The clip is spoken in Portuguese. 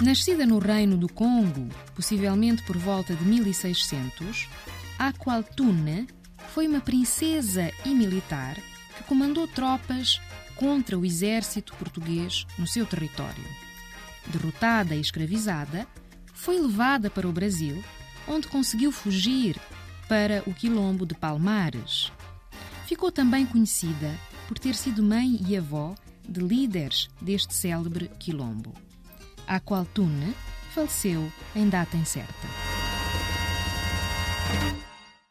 Nascida no Reino do Congo, possivelmente por volta de 1600, Aqualtune foi uma princesa e militar que comandou tropas contra o exército português no seu território. Derrotada e escravizada, foi levada para o Brasil, onde conseguiu fugir para o Quilombo de Palmares. Ficou também conhecida por ter sido mãe e avó de líderes deste célebre quilombo. A qual Tune faleceu em data incerta.